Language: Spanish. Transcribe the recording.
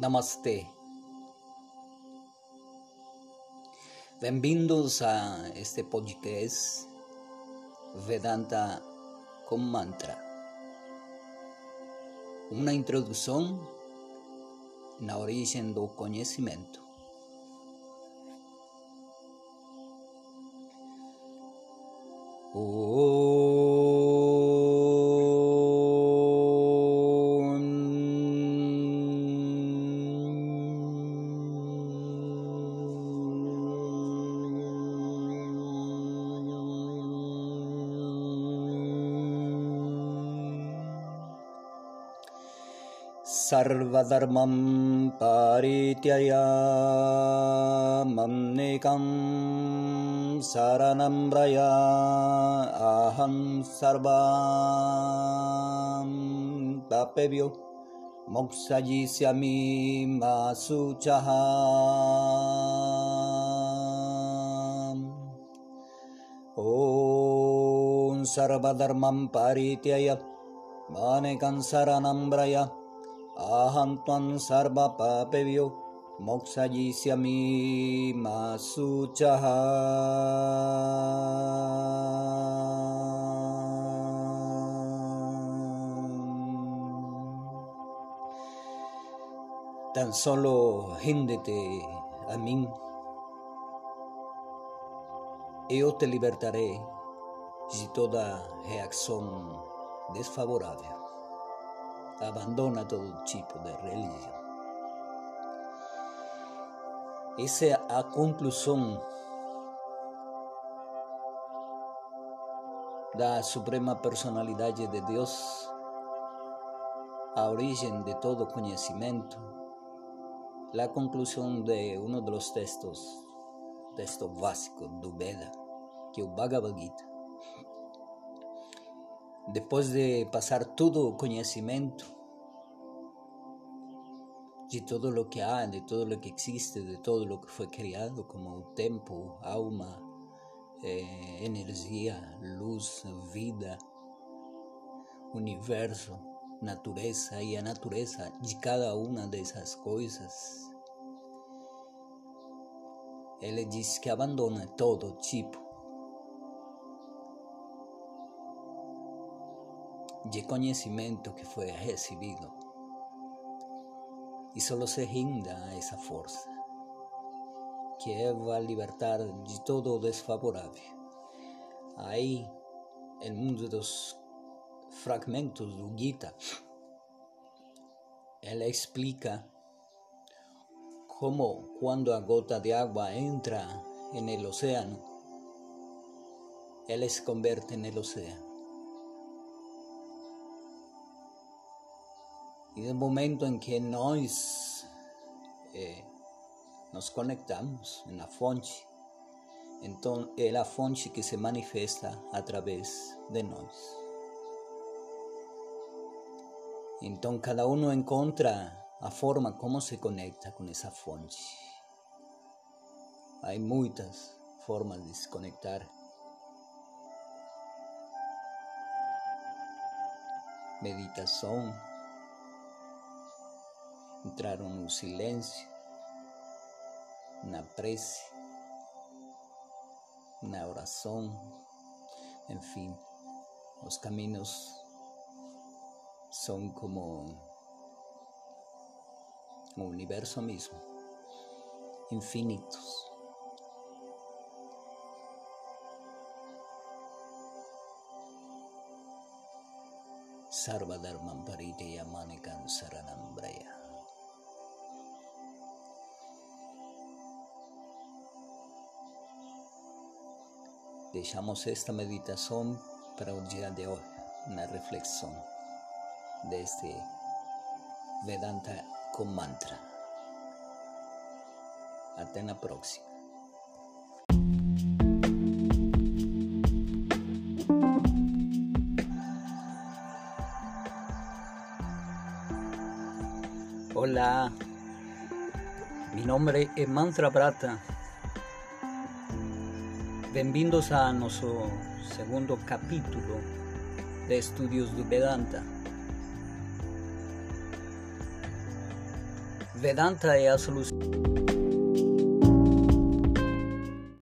Namaste. Bem-vindos a este podcast Vedanta com Mantra. Uma introdução na origem do conhecimento. सर्वधर्मं परित्यया शरणं व्रया अहं सर्वां पापेभ्यो मोक्षयिष्यामि मा शुचः। ॐ सर्वधर्मं परित्यय मानेकं शरणं व्रया aham tvam sarva papevyo mokshayisyami masuchaha. Tan solo híndete a mí, yo te libertaré de toda reacción desfavorable. Abandona todo tipo de religión. Essa é a conclusão da Suprema Personalidade de Deus, a origem de todo conhecimento, a conclusão de um dos textos, texto básico do Veda, que é o Bhagavad Gita. Depois de passar todo o conhecimento de todo lo que há, de todo lo que existe, de todo lo que foi criado, como o tempo, alma, eh, energia, luz, vida, universo, natureza e a natureza de cada uma dessas coisas. Ele diz que abandona todo tipo de conhecimento que foi recebido e solo se rinda a essa força que vai libertar de todo o desfavorável. Aí, no mundo dos fragmentos do Gita, ela explica como quando a gota de água entra no oceano, ela se converte no oceano. E no momento em que nós eh, nos conectamos na fonte, então é a fonte que se manifesta através de nós. Então cada um encontra a forma como se conecta com essa fonte. Há muitas formas de se conectar. Meditação, entraram no silêncio, na prece, na oração, enfim, os caminhos são como o universo mesmo, infinitos. Sarvadharmam paritya manikan Deixamos esta meditação para o dia de hoje, na reflexão deste Vedanta com mantra. Até na próxima. Olá, meu nome é Mantra Prata. Bem-vindos a nosso segundo capítulo de Estudios do Vedanta. Vedanta é a solução.